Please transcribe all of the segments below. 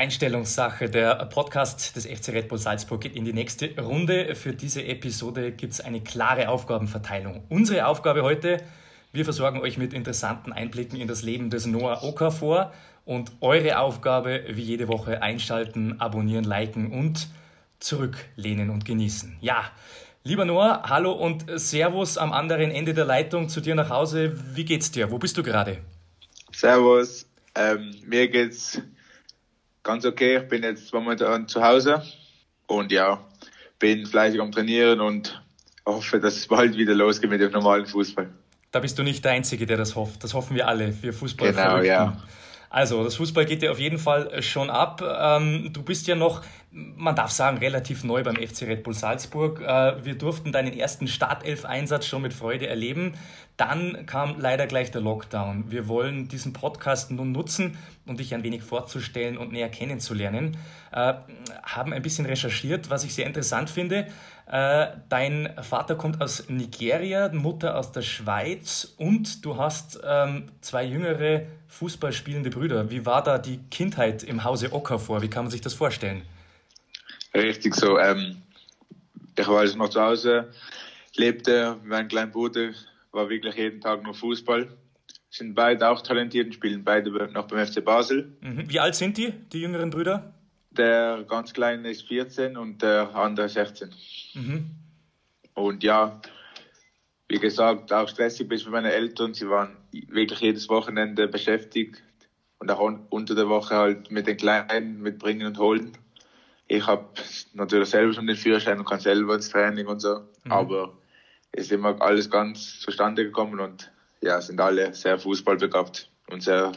Einstellungssache. Der Podcast des FC Red Bull Salzburg geht in die nächste Runde. Für diese Episode gibt es eine klare Aufgabenverteilung. Unsere Aufgabe heute, wir versorgen euch mit interessanten Einblicken in das Leben des Noah Okafor. Und eure Aufgabe, wie jede Woche, einschalten, abonnieren, liken und zurücklehnen und genießen. Ja, lieber Noah, hallo und Servus am anderen Ende der Leitung zu dir nach Hause. Wie geht's dir? Wo bist du gerade? Servus, ähm, mir geht's ganz okay. Ich bin jetzt momentan zu Hause und ja, bin fleißig am Trainieren und hoffe, dass es bald wieder losgeht mit dem normalen Fußball. Da bist du nicht der Einzige, der das hofft. Das hoffen wir alle, wir Fußball. Genau, ja. Also, das Fußball geht dir auf jeden Fall schon ab. Ähm, du bist ja noch, man darf sagen, relativ neu beim FC Red Bull Salzburg. Äh, wir durften deinen ersten Startelf-Einsatz schon mit Freude erleben. Dann kam leider gleich der Lockdown. Wir wollen diesen Podcast nun nutzen, um dich ein wenig vorzustellen und näher kennenzulernen. Äh, haben ein bisschen recherchiert, was ich sehr interessant finde. Äh, dein Vater kommt aus Nigeria, Mutter aus der Schweiz und du hast ähm, zwei jüngere fußballspielende Brüder. Wie war da die Kindheit im Hause Okafor? Wie kann man sich das vorstellen? Richtig so. Ähm, ich war also noch zu Hause, lebte mit meinem kleinen Bruder war wirklich jeden Tag nur Fußball. Sind beide auch talentiert und spielen beide noch beim FC Basel. Mhm. Wie alt sind die, die jüngeren Brüder? Der ganz Kleine ist 14 und der andere 16. Mhm. Und ja, wie gesagt, auch stressig bis für meine Eltern. Sie waren wirklich jedes Wochenende beschäftigt und auch unter der Woche halt mit den Kleinen, mit Bringen und Holen. Ich habe natürlich selber schon den Führerschein und kann selber ins Training und so. Mhm. Aber ist immer alles ganz zustande gekommen und ja, sind alle sehr fußballbegabt und sehr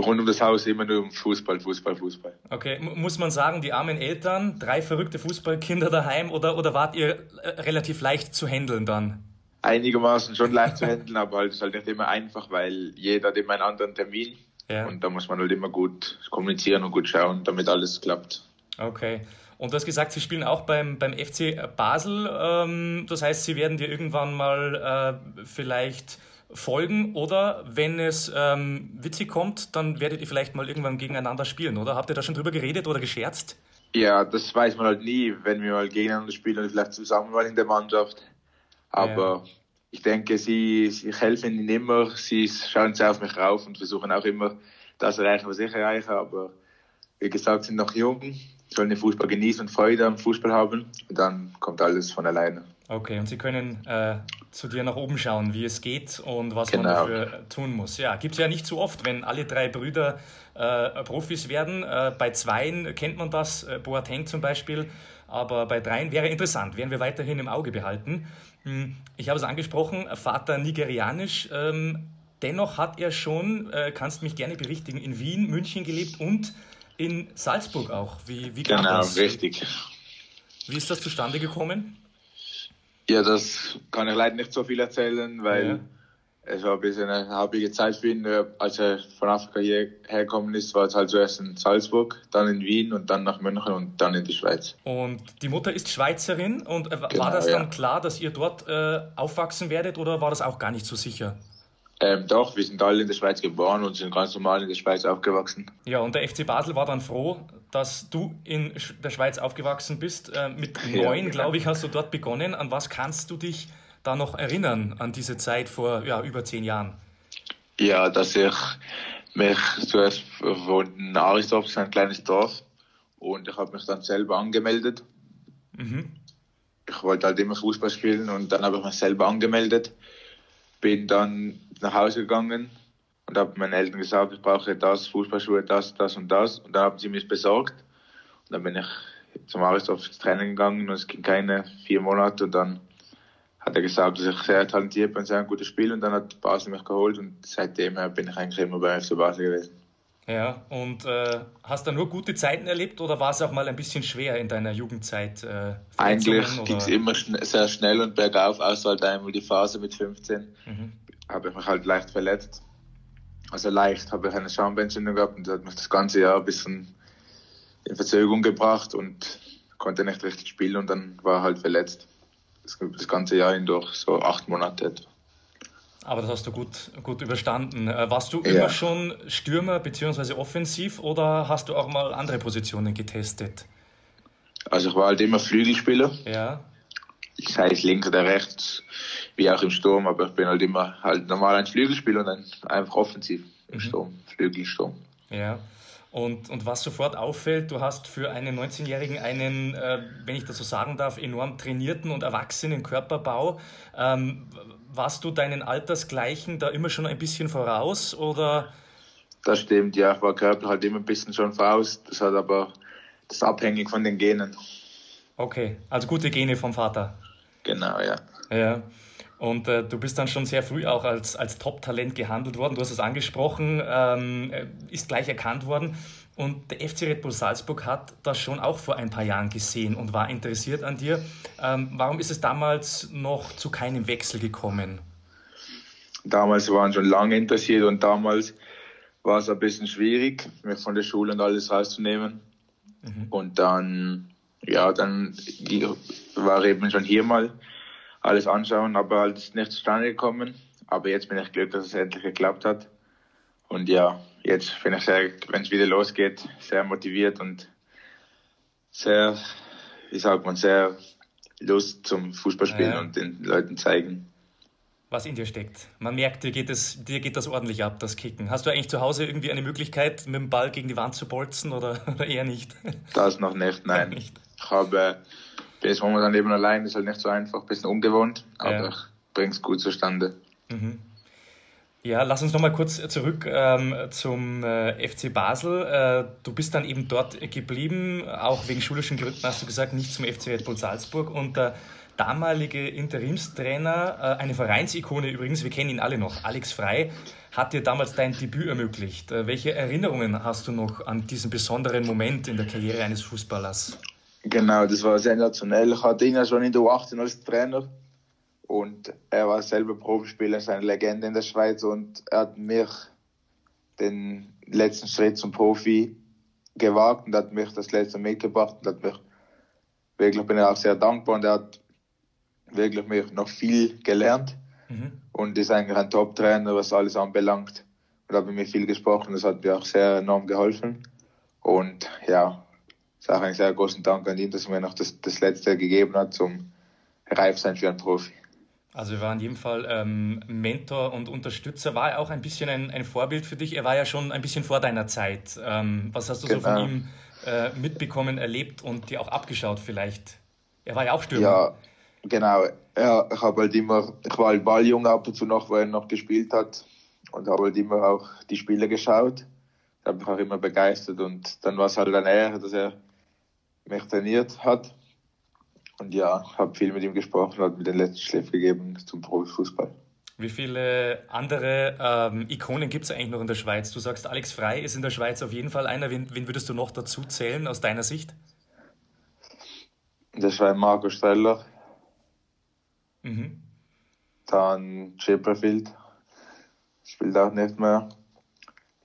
rund um das Haus immer nur um Fußball, Fußball, Fußball. Okay, muss man sagen, die armen Eltern, drei verrückte Fußballkinder daheim oder, oder wart ihr äh, relativ leicht zu handeln dann? Einigermaßen schon leicht zu handeln, aber halt ist halt nicht immer einfach, weil jeder hat immer einen anderen Termin ja. und da muss man halt immer gut kommunizieren und gut schauen, damit alles klappt. Okay. Und du hast gesagt, Sie spielen auch beim, beim FC Basel. Ähm, das heißt, Sie werden dir irgendwann mal äh, vielleicht folgen oder wenn es ähm, witzig kommt, dann werdet ihr vielleicht mal irgendwann gegeneinander spielen, oder? Habt ihr da schon drüber geredet oder gescherzt? Ja, das weiß man halt nie, wenn wir mal gegeneinander spielen oder vielleicht zusammen mal in der Mannschaft. Aber ja. ich denke, sie, sie helfen ihnen immer, sie schauen sehr auf mich rauf und versuchen auch immer das erreichen, was ich erreiche. Aber wie gesagt, sind noch jung sollen den Fußball genießen und Freude am Fußball haben. Und dann kommt alles von alleine. Okay, und Sie können äh, zu dir nach oben schauen, wie es geht und was genau. man dafür tun muss. Ja, gibt es ja nicht so oft, wenn alle drei Brüder äh, Profis werden. Äh, bei zweien kennt man das, äh, Boateng zum Beispiel, aber bei dreien wäre interessant, werden wir weiterhin im Auge behalten. Hm, ich habe es angesprochen, Vater nigerianisch. Ähm, dennoch hat er schon, äh, kannst mich gerne berichtigen, in Wien, München gelebt und in Salzburg auch. Wie, wie genau, das? richtig. Wie ist das zustande gekommen? Ja, das kann ich leider nicht so viel erzählen, weil ja. es war ein bisschen eine habige Zeit für ihn. Als er von Afrika hierher gekommen ist, war es halt zuerst in Salzburg, dann in Wien und dann nach München und dann in die Schweiz. Und die Mutter ist Schweizerin und äh, war genau, das dann ja. klar, dass ihr dort äh, aufwachsen werdet oder war das auch gar nicht so sicher? Ähm, doch, wir sind alle in der Schweiz geboren und sind ganz normal in der Schweiz aufgewachsen. Ja, und der FC Basel war dann froh, dass du in der Schweiz aufgewachsen bist. Äh, mit neun, ja, glaube ich, hast du dort begonnen. An was kannst du dich da noch erinnern, an diese Zeit vor ja, über zehn Jahren? Ja, dass ich mich zuerst von Arisdorf, das ist ein kleines Dorf, und ich habe mich dann selber angemeldet. Mhm. Ich wollte halt immer Fußball spielen und dann habe ich mich selber angemeldet bin dann nach Hause gegangen und habe meinen Eltern gesagt, ich brauche das, Fußballschuhe, das, das und das. Und dann haben sie es besorgt. Und dann bin ich zum Aristorf ins Training gegangen und es ging keine vier Monate. Und dann hat er gesagt, dass ich sehr talentiert bin, sehr ein gutes Spiel. Und dann hat Basel mich geholt und seitdem bin ich eigentlich immer bei FC Basel gewesen. Ja, und äh, hast du nur gute Zeiten erlebt oder war es auch mal ein bisschen schwer in deiner Jugendzeit? Äh, Eigentlich ging es immer schn sehr schnell und bergauf, außer halt einmal die Phase mit 15. Mhm. Habe ich mich halt leicht verletzt. Also leicht habe ich eine Schambeinentzündung gehabt und hat mich das ganze Jahr ein bisschen in Verzögerung gebracht und konnte nicht richtig spielen und dann war halt verletzt. Das, das ganze Jahr hindurch, so acht Monate etwa. Aber das hast du gut, gut überstanden. Äh, warst du ja. immer schon Stürmer bzw. offensiv oder hast du auch mal andere Positionen getestet? Also ich war halt immer Flügelspieler. Ja. Ich sei es links oder rechts, wie auch im Sturm, aber ich bin halt immer halt normal ein Flügelspieler und dann einfach offensiv im mhm. Sturm, Flügelsturm. Ja. Und, und was sofort auffällt, du hast für einen 19-Jährigen einen, äh, wenn ich das so sagen darf, enorm trainierten und erwachsenen Körperbau. Ähm, warst du deinen Altersgleichen da immer schon ein bisschen voraus oder? Das stimmt, ja, ich war körperlich halt immer ein bisschen schon voraus. Das hat aber das ist abhängig von den Genen. Okay, also gute Gene vom Vater. Genau, ja. Ja. Und äh, du bist dann schon sehr früh auch als, als Top-Talent gehandelt worden. Du hast es angesprochen, ähm, ist gleich erkannt worden. Und der FC Red Bull Salzburg hat das schon auch vor ein paar Jahren gesehen und war interessiert an dir. Ähm, warum ist es damals noch zu keinem Wechsel gekommen? Damals waren schon lange interessiert und damals war es ein bisschen schwierig, mich von der Schule und alles rauszunehmen. Mhm. Und dann, ja, dann war eben schon hier mal alles anschauen, aber halt ist nicht zustande gekommen. Aber jetzt bin ich glücklich, dass es endlich geklappt hat. Und ja, jetzt bin ich sehr, wenn es wieder losgeht, sehr motiviert und sehr, wie sagt man, sehr Lust zum Fußballspielen ja. und den Leuten zeigen. Was in dir steckt. Man merkt, dir geht, es, dir geht das ordentlich ab, das Kicken. Hast du eigentlich zu Hause irgendwie eine Möglichkeit, mit dem Ball gegen die Wand zu bolzen oder, oder eher nicht? Das noch nicht, nein. Nicht. Ich habe bin jetzt momentan eben allein, ist halt nicht so einfach, ein bisschen ungewohnt, aber ja. ich bringe es gut zustande. Mhm. Ja, lass uns nochmal kurz zurück ähm, zum äh, FC Basel. Äh, du bist dann eben dort geblieben, auch wegen schulischen Gründen hast du gesagt, nicht zum FC Red Bull Salzburg. Und der damalige Interimstrainer, äh, eine Vereinsikone übrigens, wir kennen ihn alle noch, Alex Frei, hat dir damals dein Debüt ermöglicht. Äh, welche Erinnerungen hast du noch an diesen besonderen Moment in der Karriere eines Fußballers? Genau, das war sensationell. Ich hatte ihn ja schon in der U18 als Trainer. Und er war selber Profispieler, ist eine Legende in der Schweiz. Und er hat mich den letzten Schritt zum Profi gewagt und hat mich das letzte mitgebracht und hat mich wirklich bin ich auch sehr dankbar. Und er hat wirklich mich noch viel gelernt. Mhm. und ist eigentlich ein Top-Trainer, was alles anbelangt. Und hat mit mir viel gesprochen, das hat mir auch sehr enorm geholfen. Und ja, sage einen sehr großen Dank an ihn, dass er mir noch das, das Letzte gegeben hat zum Reifsein für einen Profi. Also er war in jedem Fall ähm, Mentor und Unterstützer. War er auch ein bisschen ein, ein, Vorbild für dich? Er war ja schon ein bisschen vor deiner Zeit. Ähm, was hast du genau. so von genau. ihm äh, mitbekommen, erlebt und dir auch abgeschaut vielleicht? Er war ja auch Stürmer. Ja, genau. Ja, ich habe halt immer, ich war halt Balljung ab und zu noch, wo er noch gespielt hat und habe halt immer auch die Spiele geschaut. Da habe mich auch immer begeistert und dann war es halt eine Ehre, dass er mich trainiert hat. Und ja, habe viel mit ihm gesprochen, hat mir den letzten Schliff gegeben zum Profifußball. Wie viele andere ähm, Ikonen gibt es eigentlich noch in der Schweiz? Du sagst, Alex Frei ist in der Schweiz auf jeden Fall einer. Wen, wen würdest du noch dazu zählen aus deiner Sicht? Das war Marco Streller. Mhm. Dann Chipperfield. Spielt auch nicht mehr.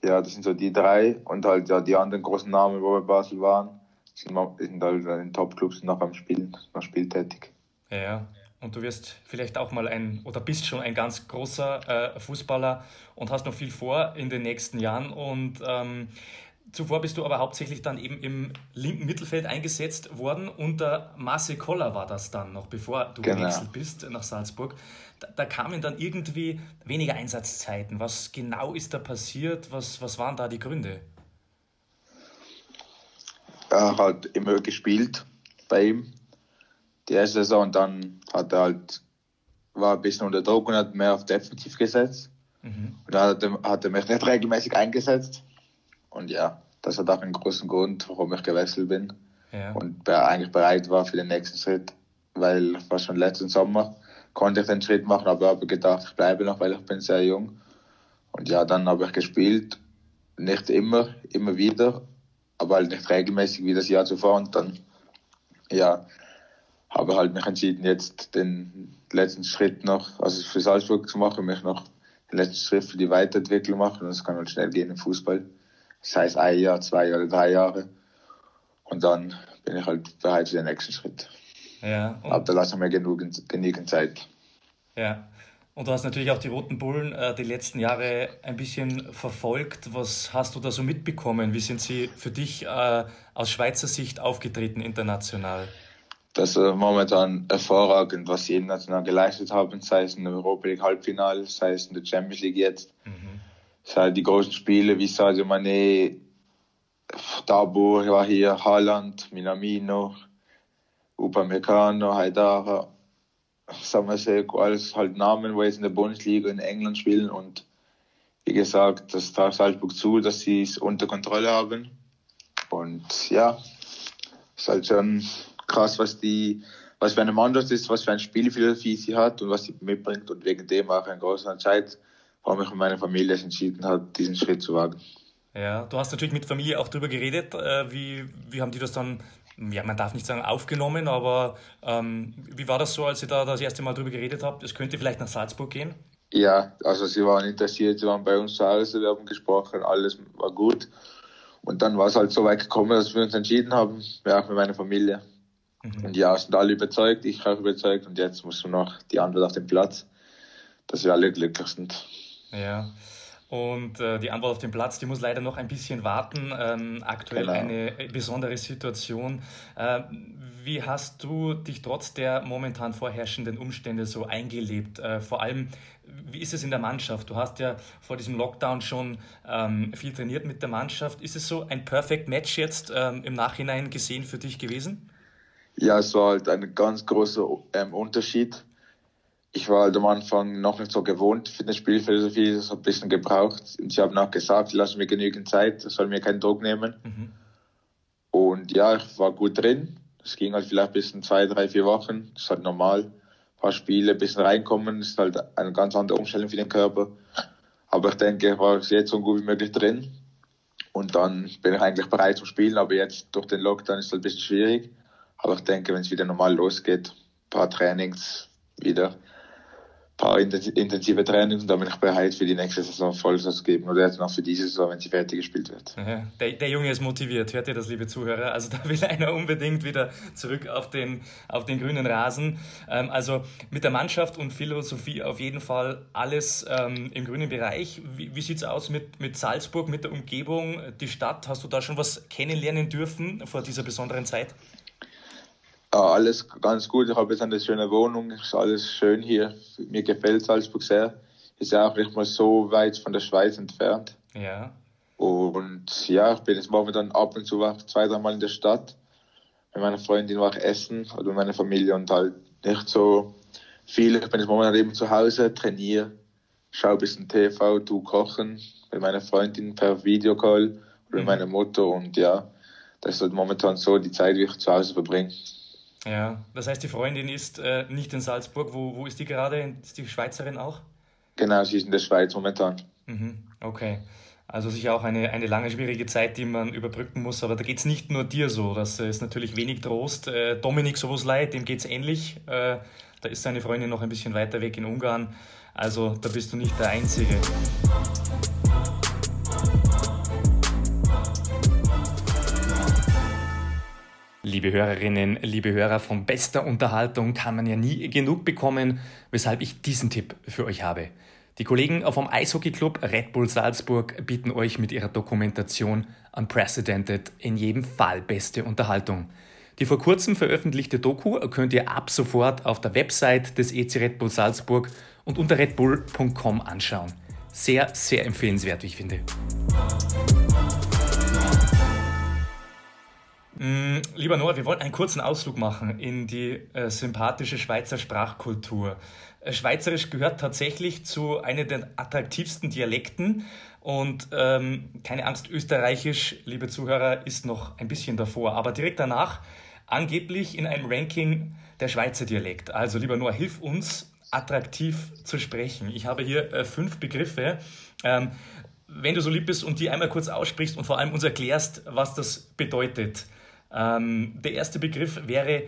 Ja, das sind so die drei. Und halt ja die anderen großen Namen, wo wir bei Basel waren sind, sind halt in den Top-Clubs noch am Spielen, noch spieltätig. Ja, und du wirst vielleicht auch mal ein oder bist schon ein ganz großer äh, Fußballer und hast noch viel vor in den nächsten Jahren. Und ähm, zuvor bist du aber hauptsächlich dann eben im linken Mittelfeld eingesetzt worden. Unter Marcel Koller war das dann noch, bevor du genau. gewechselt bist nach Salzburg. Da, da, kamen dann irgendwie weniger Einsatzzeiten. Was genau ist da passiert? Was, was waren da die Gründe? Er halt immer gespielt bei ihm. Die erste Saison und dann hat er halt, war ein bisschen unter Druck und hat mehr auf Defensiv gesetzt. Mhm. Und dann hat er, hat er mich nicht regelmäßig eingesetzt. Und ja, das hat auch einen großen Grund, warum ich gewechselt bin. Ja. Und eigentlich bereit war für den nächsten Schritt, weil war schon letzten Sommer konnte ich den Schritt machen, aber habe gedacht, ich bleibe noch, weil ich bin sehr jung. Und ja, dann habe ich gespielt, nicht immer, immer wieder, aber halt nicht regelmäßig wie das Jahr zuvor und dann, ja, habe halt mich entschieden, jetzt den letzten Schritt noch, also für Salzburg zu machen, mich noch den letzten Schritt für die Weiterentwicklung machen und das kann halt schnell gehen im Fußball. Das heißt ein Jahr, zwei oder drei Jahre und dann bin ich halt bereit für den nächsten Schritt. Ja. Aber da lassen wir genügend, genügend Zeit. Ja. Und du hast natürlich auch die Roten Bullen äh, die letzten Jahre ein bisschen verfolgt. Was hast du da so mitbekommen? Wie sind sie für dich äh, aus Schweizer Sicht aufgetreten international? Das ist äh, momentan hervorragend, was sie international geleistet haben, sei es in der Europa League Halbfinale, sei es in der Champions League jetzt. Mhm. Sei die großen Spiele wie Sadio Mane, Dabur war hier, Haaland, Minamino, Upamecano, Haidara sagen wir sehr, alles halt Namen, wo jetzt in der Bundesliga in England spielen und wie gesagt, das traut Salzburg zu, dass sie es unter Kontrolle haben. Und ja, ist halt schon krass, was die, was für eine Mannschaft ist, was für eine Spielphilosophie sie hat und was sie mitbringt und wegen dem auch ein großer Entscheid, warum ich mit meiner Familie entschieden habe, diesen Schritt zu wagen. Ja, du hast natürlich mit Familie auch darüber geredet. Äh, wie, wie haben die das dann ja, man darf nicht sagen aufgenommen, aber ähm, wie war das so, als ihr da das erste Mal drüber geredet habt? Es könnte vielleicht nach Salzburg gehen? Ja, also sie waren interessiert, sie waren bei uns zu Hause, wir haben gesprochen, alles war gut. Und dann war es halt so weit gekommen, dass wir uns entschieden haben, ja, auch mit meiner Familie. Mhm. Und ja, sind alle überzeugt, ich auch überzeugt und jetzt muss nur noch die Antwort auf den Platz, dass wir alle glücklich sind. Ja. Und äh, die Antwort auf den Platz, die muss leider noch ein bisschen warten. Ähm, aktuell genau. eine besondere Situation. Äh, wie hast du dich trotz der momentan vorherrschenden Umstände so eingelebt? Äh, vor allem, wie ist es in der Mannschaft? Du hast ja vor diesem Lockdown schon ähm, viel trainiert mit der Mannschaft. Ist es so ein Perfect Match jetzt ähm, im Nachhinein gesehen für dich gewesen? Ja, es war halt ein ganz großer ähm, Unterschied ich war halt am Anfang noch nicht so gewohnt für eine Spielphilosophie, das hat ein bisschen gebraucht. Und sie haben auch gesagt, lassen mir genügend Zeit, soll mir keinen Druck nehmen. Mhm. Und ja, ich war gut drin. Es ging halt vielleicht bis in zwei, drei, vier Wochen. Das ist halt normal. Ein paar Spiele, ein bisschen reinkommen, das ist halt eine ganz andere Umstellung für den Körper. Aber ich denke, ich war jetzt so gut wie möglich drin. Und dann bin ich eigentlich bereit zum Spielen, aber jetzt durch den Lockdown ist es halt ein bisschen schwierig. Aber ich denke, wenn es wieder normal losgeht, ein paar Trainings wieder, paar intensive Trainings und dann bin ich bereit für die nächste Saison Vollsatz geben oder jetzt noch für diese Saison, wenn sie fertig gespielt wird. Der, der, Junge ist motiviert, hört ihr das, liebe Zuhörer? Also da will einer unbedingt wieder zurück auf den, auf den grünen Rasen. Ähm, also mit der Mannschaft und Philosophie auf jeden Fall alles ähm, im grünen Bereich. Wie, wie sieht es aus mit, mit Salzburg, mit der Umgebung, die Stadt? Hast du da schon was kennenlernen dürfen vor dieser besonderen Zeit? Alles ganz gut. Ich habe jetzt eine schöne Wohnung, ist alles schön hier. Mir gefällt Salzburg sehr. Ist ja auch nicht mal so weit von der Schweiz entfernt. Ja. Und ja, ich bin jetzt momentan ab und zu zwei, dreimal in der Stadt. Mit meiner Freundin war ich essen oder mit meiner Familie und halt nicht so viel. Ich bin jetzt momentan eben zu Hause, trainiere, schaue ein bisschen TV, tu kochen mit meiner Freundin per Videocall oder mit mhm. meiner Mutter und ja, das ist halt momentan so die Zeit, die ich zu Hause verbringe. Ja, das heißt, die Freundin ist äh, nicht in Salzburg. Wo, wo ist die gerade? Ist die Schweizerin auch? Genau, sie ist in der Schweiz momentan. Mhm, okay. Also sicher auch eine, eine lange, schwierige Zeit, die man überbrücken muss. Aber da geht es nicht nur dir so. Das ist natürlich wenig Trost. Äh, Dominik Soboslai, dem geht es ähnlich. Äh, da ist seine Freundin noch ein bisschen weiter weg in Ungarn. Also da bist du nicht der Einzige. Liebe Hörerinnen, liebe Hörer, von bester Unterhaltung kann man ja nie genug bekommen, weshalb ich diesen Tipp für euch habe. Die Kollegen vom Eishockeyclub Red Bull Salzburg bieten euch mit ihrer Dokumentation Unprecedented in jedem Fall beste Unterhaltung. Die vor kurzem veröffentlichte Doku könnt ihr ab sofort auf der Website des EC Red Bull Salzburg und unter redbull.com anschauen. Sehr, sehr empfehlenswert, wie ich finde. Lieber Noah, wir wollten einen kurzen Ausflug machen in die äh, sympathische Schweizer Sprachkultur. Äh, Schweizerisch gehört tatsächlich zu einer der attraktivsten Dialekten und ähm, keine Angst, Österreichisch, liebe Zuhörer, ist noch ein bisschen davor, aber direkt danach angeblich in einem Ranking der Schweizer Dialekt. Also lieber Noah, hilf uns attraktiv zu sprechen. Ich habe hier äh, fünf Begriffe. Ähm, wenn du so lieb bist und die einmal kurz aussprichst und vor allem uns erklärst, was das bedeutet. Ähm, der erste Begriff wäre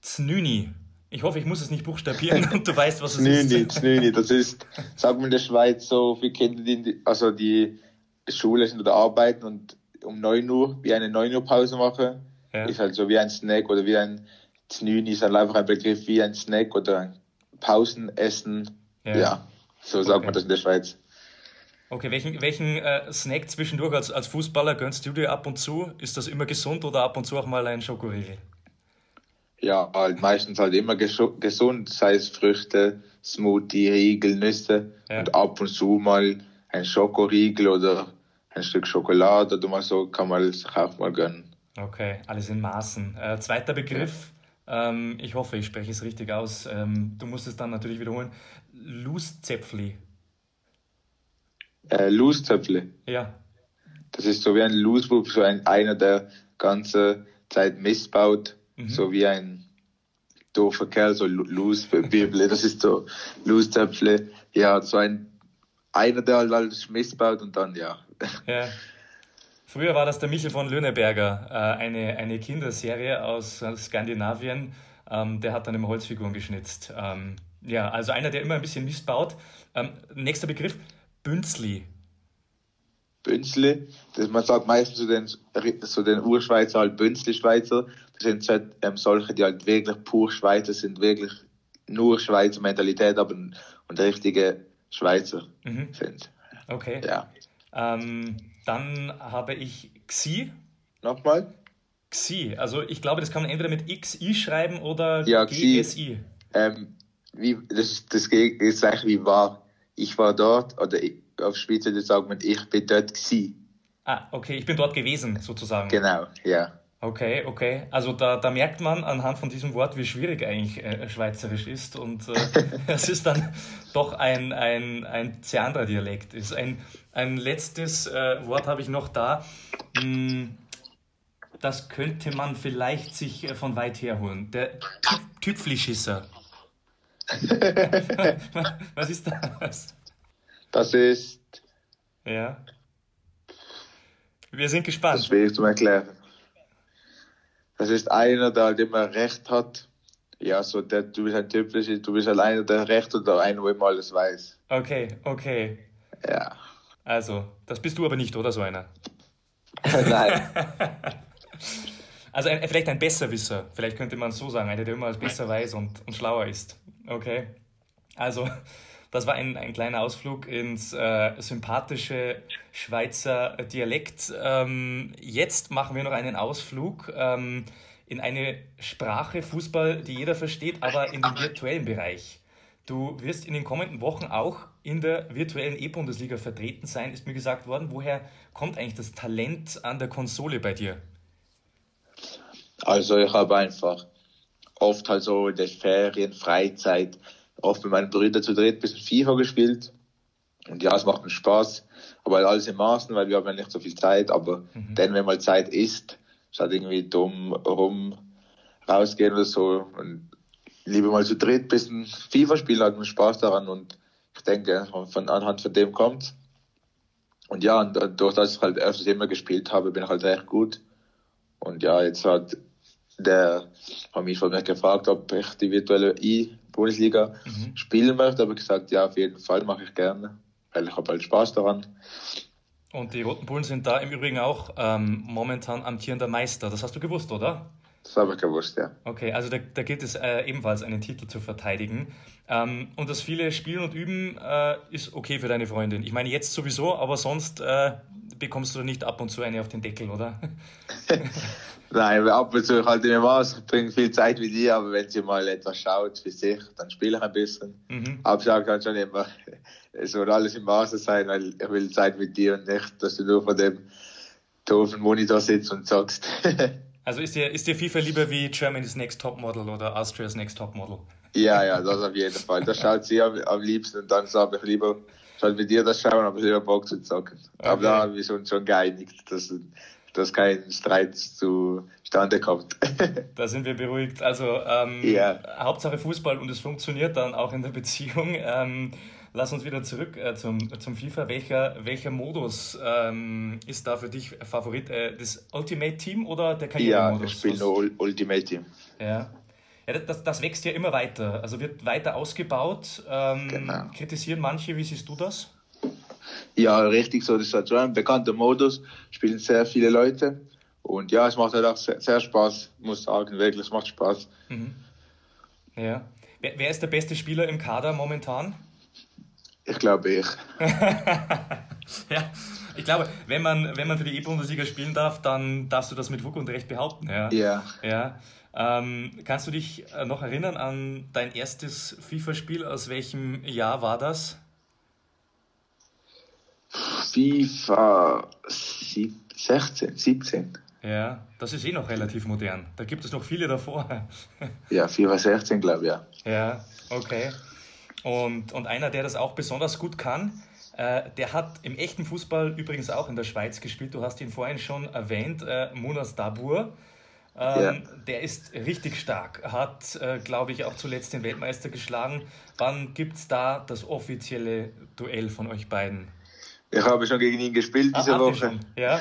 Znüni. Ich hoffe, ich muss es nicht buchstabieren und du weißt, was es Znüni, ist. Znüni, das ist, sagen wir in der Schweiz so, wie Kinder, die, also die Schule sind oder arbeiten und um 9 Uhr, wie eine 9 Uhr Pause machen, ja. ist halt so wie ein Snack oder wie ein Znüni, ist halt einfach ein Begriff wie ein Snack oder Pausenessen, ja. ja. So sagt okay. man das in der Schweiz. Okay, welchen, welchen äh, Snack zwischendurch als, als Fußballer gönnst du dir ab und zu? Ist das immer gesund oder ab und zu auch mal ein Schokoriegel? Ja, halt meistens halt immer gesund, sei es Früchte, Smoothie, Riegel, Nüsse ja. und ab und zu mal ein Schokoriegel oder ein Stück Schokolade oder mal so kann man sich auch mal gönnen. Okay, alles in Maßen. Äh, zweiter Begriff, ähm, ich hoffe, ich spreche es richtig aus. Ähm, du musst es dann natürlich wiederholen. Loose-Zäpfli. Äh, Loose-Zäpfli? Ja. Das ist so wie ein Loose-Bub, so ein, einer, der ganze Zeit missbaut, mhm. so wie ein doofer Kerl, so Loose-Bibel, das ist so Loose-Zäpfli. Ja, so ein einer, der halt alles missbaut und dann, ja. Ja. Früher war das der Michel von Löhneberger, äh, eine, eine Kinderserie aus Skandinavien. Ähm, der hat dann im Holzfiguren geschnitzt. Ähm, ja, also einer, der immer ein bisschen Mist baut. Ähm, nächster Begriff, Bünzli. Bünzli, das, man sagt meistens zu den, zu den Urschweizer halt Bünzli-Schweizer. Das sind halt, ähm, solche, die halt wirklich pur Schweizer sind, wirklich nur Schweizer Mentalität, aber und richtige Schweizer mhm. sind. Okay. Ja. Ähm, dann habe ich Xi. Nochmal? Xi. Also ich glaube, das kann man entweder mit XI schreiben oder ja, GSI. Ähm, wie, das ist das ist eigentlich wie war. Ich war dort oder ich, auf Schweizerdeutsch sagt man, ich bin dort gsi. Ah, okay, ich bin dort gewesen, sozusagen. Genau, ja. Okay, okay. Also da, da merkt man anhand von diesem Wort, wie schwierig eigentlich äh, Schweizerisch ist. Und äh, es ist dann doch ein, ein, ein sehr anderer Dialekt. Ist ein, ein letztes äh, Wort habe ich noch da. Hm, das könnte man vielleicht sich äh, von weit her holen. Der Tüpflischisser. Was ist das? Das ist. Ja. Wir sind gespannt. Das ist schwierig zu erklären. Das ist einer, der halt immer Recht hat. Ja, so der, du bist ein Typ, du bist alleine der Recht oder einer, wo immer alles weiß. Okay, okay. Ja. Also, das bist du aber nicht, oder so einer? Nein. also ein, vielleicht ein Besserwisser, vielleicht könnte man so sagen, einer, der immer als besser weiß und, und schlauer ist. Okay. Also, das war ein, ein kleiner Ausflug ins äh, sympathische Schweizer Dialekt. Ähm, jetzt machen wir noch einen Ausflug ähm, in eine Sprache Fußball, die jeder versteht, aber in den virtuellen Bereich. Du wirst in den kommenden Wochen auch in der virtuellen E-Bundesliga vertreten sein, ist mir gesagt worden. Woher kommt eigentlich das Talent an der Konsole bei dir? Also ich habe einfach oft halt so in der Ferien, Freizeit oft mit meinen Brüdern zu dritt ein bisschen FIFA gespielt. Und ja, es macht mir Spaß. Aber halt alles in Maßen, weil wir haben ja nicht so viel Zeit. Aber mhm. dann, wenn mal Zeit ist, statt irgendwie dumm rum rausgehen oder so. Und lieber mal zu dritt ein bisschen FIFA spielen, hat mir Spaß daran. Und ich denke, von anhand von dem kommt. Und ja, und durch das ich halt öfters immer gespielt habe, bin ich halt recht gut. Und ja, jetzt hat der hat mich von mir gefragt, ob ich die virtuelle I Bundesliga mhm. spielen möchte, habe ich gesagt, ja, auf jeden Fall mache ich gerne, weil ich habe halt Spaß daran. Und die Roten Bullen sind da im Übrigen auch ähm, momentan amtierender Meister. Das hast du gewusst, oder? Das habe ich gewusst, ja. Okay, also da, da gilt es äh, ebenfalls, einen Titel zu verteidigen. Ähm, und das viele Spielen und Üben äh, ist okay für deine Freundin. Ich meine, jetzt sowieso, aber sonst äh, bekommst du nicht ab und zu eine auf den Deckel, oder? Nein, ab und zu halt immer was. Ich bringe viel Zeit mit ihr, aber wenn sie mal etwas schaut für sich, dann spiele ich ein bisschen. Mhm. Ich sage dann schon immer, es soll alles im Maße sein, weil ich will Zeit mit dir und nicht, dass du nur vor dem doofen Monitor sitzt und sagst. also ist dir, ist dir FIFA lieber wie Germany's Next Top Model oder Austria's Next Top Model? Ja, ja, das auf jeden Fall. Das schaut sie am, am liebsten und dann sage ich lieber, soll mit dir das schauen, aber ich lieber Bock zu zocken. Okay. Aber da haben wir uns schon geeinigt. Das, dass kein Streit zustande kommt. da sind wir beruhigt. Also ähm, ja. Hauptsache Fußball und es funktioniert dann auch in der Beziehung. Ähm, lass uns wieder zurück äh, zum, zum FIFA. Welcher, welcher Modus ähm, ist da für dich Favorit? Äh, das Ultimate Team oder der Karrieremodus? Ja, ich spiele nur Ultimate Team. Ja. Ja, das, das wächst ja immer weiter, also wird weiter ausgebaut. Ähm, genau. Kritisieren manche, wie siehst du das? Ja, richtig so. Das ist halt so ein bekannter Modus, spielen sehr viele Leute. Und ja, es macht halt auch sehr, sehr Spaß, muss sagen, wirklich, es macht Spaß. Mhm. Ja. Wer, wer, ist der beste Spieler im Kader momentan? Ich glaube ich. ja, ich glaube, wenn man, wenn man für die E-Bundesliga spielen darf, dann darfst du das mit Wuck und Recht behaupten. Ja. Ja. ja. Ähm, kannst du dich äh, noch erinnern an dein erstes FIFA-Spiel? Aus welchem Jahr war das? FIFA 16, 17. Ja, das ist eh noch relativ modern. Da gibt es noch viele davor. ja, FIFA 16, glaube ich, ja. Ja, okay. Und, und einer, der das auch besonders gut kann, äh, der hat im echten Fußball übrigens auch in der Schweiz gespielt. Du hast ihn vorhin schon erwähnt, äh, Munas Dabur. Ähm, ja. Der ist richtig stark, hat, äh, glaube ich, auch zuletzt den Weltmeister geschlagen. Wann gibt es da das offizielle Duell von euch beiden? Ich habe schon gegen ihn gespielt diese Ach, Woche. Ja.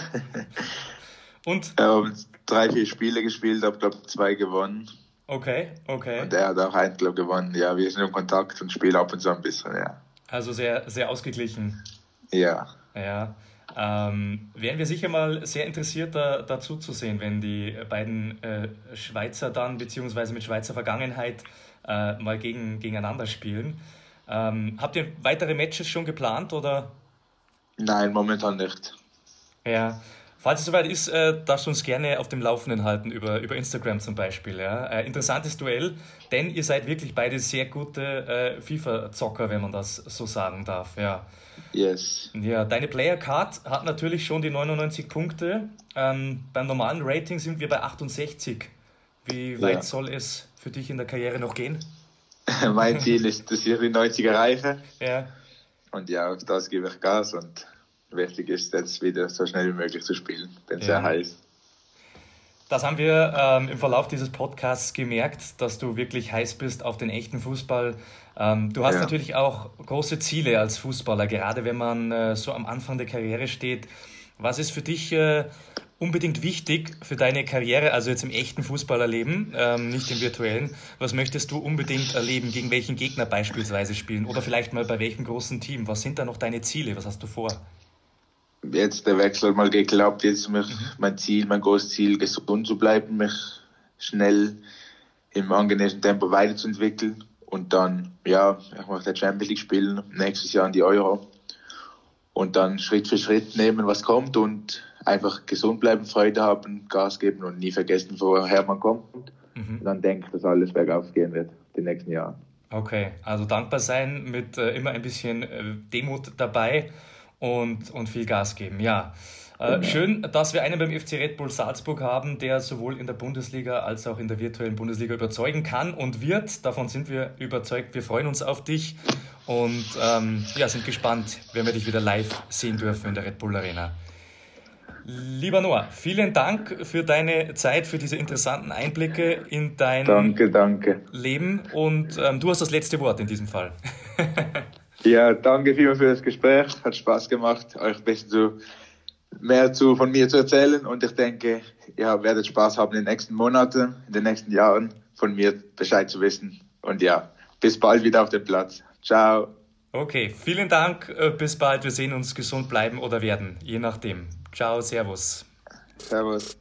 Und? Wir haben drei, vier Spiele gespielt, habe, glaube zwei gewonnen. Okay, okay. Und er hat auch einen, glaube gewonnen. Ja, wir sind in Kontakt und spielen ab und zu ein bisschen, ja. Also sehr, sehr ausgeglichen. Ja. Ja. Ähm, wären wir sicher mal sehr interessiert, da, dazu zu sehen, wenn die beiden äh, Schweizer dann, beziehungsweise mit Schweizer Vergangenheit, äh, mal gegen, gegeneinander spielen. Ähm, habt ihr weitere Matches schon geplant oder? Nein, momentan nicht. Ja, Falls es soweit ist, äh, darfst du uns gerne auf dem Laufenden halten, über, über Instagram zum Beispiel. Ja? Äh, interessantes Duell, denn ihr seid wirklich beide sehr gute äh, FIFA-Zocker, wenn man das so sagen darf. Ja. Yes. Ja, deine Player Card hat natürlich schon die 99 Punkte. Ähm, beim normalen Rating sind wir bei 68. Wie weit ja. soll es für dich in der Karriere noch gehen? mein Ziel ist, dass ich die 90 erreiche. Ja. Und ja, auf das gebe ich Gas und wichtig ist, jetzt wieder so schnell wie möglich zu spielen, denn es ja. sehr heiß. Das haben wir ähm, im Verlauf dieses Podcasts gemerkt, dass du wirklich heiß bist auf den echten Fußball. Ähm, du hast ja. natürlich auch große Ziele als Fußballer, gerade wenn man äh, so am Anfang der Karriere steht. Was ist für dich äh, unbedingt wichtig für deine Karriere, also jetzt im echten Fußballerleben, ähm, nicht im virtuellen? Was möchtest du unbedingt erleben? Gegen welchen Gegner beispielsweise spielen? Oder vielleicht mal bei welchem großen Team? Was sind da noch deine Ziele? Was hast du vor? Jetzt der Wechsel mal geklappt. Jetzt mich, mhm. mein Ziel, mein großes Ziel, gesund zu bleiben, mich schnell im angenehmen Tempo weiterzuentwickeln und dann, ja, ich möchte Champions League spielen, nächstes Jahr in die Euro und dann Schritt für Schritt nehmen, was kommt und einfach gesund bleiben, Freude haben, Gas geben und nie vergessen, woher man kommt. Mhm. Und dann denke ich, dass alles bergauf gehen wird, die nächsten Jahre. Okay, also dankbar sein mit äh, immer ein bisschen äh, Demut dabei und, und viel Gas geben. Ja. Äh, schön, dass wir einen beim FC Red Bull Salzburg haben, der sowohl in der Bundesliga als auch in der virtuellen Bundesliga überzeugen kann und wird. Davon sind wir überzeugt. Wir freuen uns auf dich und ähm, ja, sind gespannt, wenn wir dich wieder live sehen dürfen in der Red Bull Arena. Lieber Noah, vielen Dank für deine Zeit, für diese interessanten Einblicke in dein danke, danke. Leben und ähm, du hast das letzte Wort in diesem Fall. Ja, danke vielmals für das Gespräch. Hat Spaß gemacht, euch ein bisschen zu, mehr zu, von mir zu erzählen. Und ich denke, ihr werdet Spaß haben in den nächsten Monaten, in den nächsten Jahren von mir Bescheid zu wissen. Und ja, bis bald wieder auf dem Platz. Ciao. Okay, vielen Dank. Äh, bis bald. Wir sehen uns gesund bleiben oder werden, je nachdem. Ciao, Servus. Servus.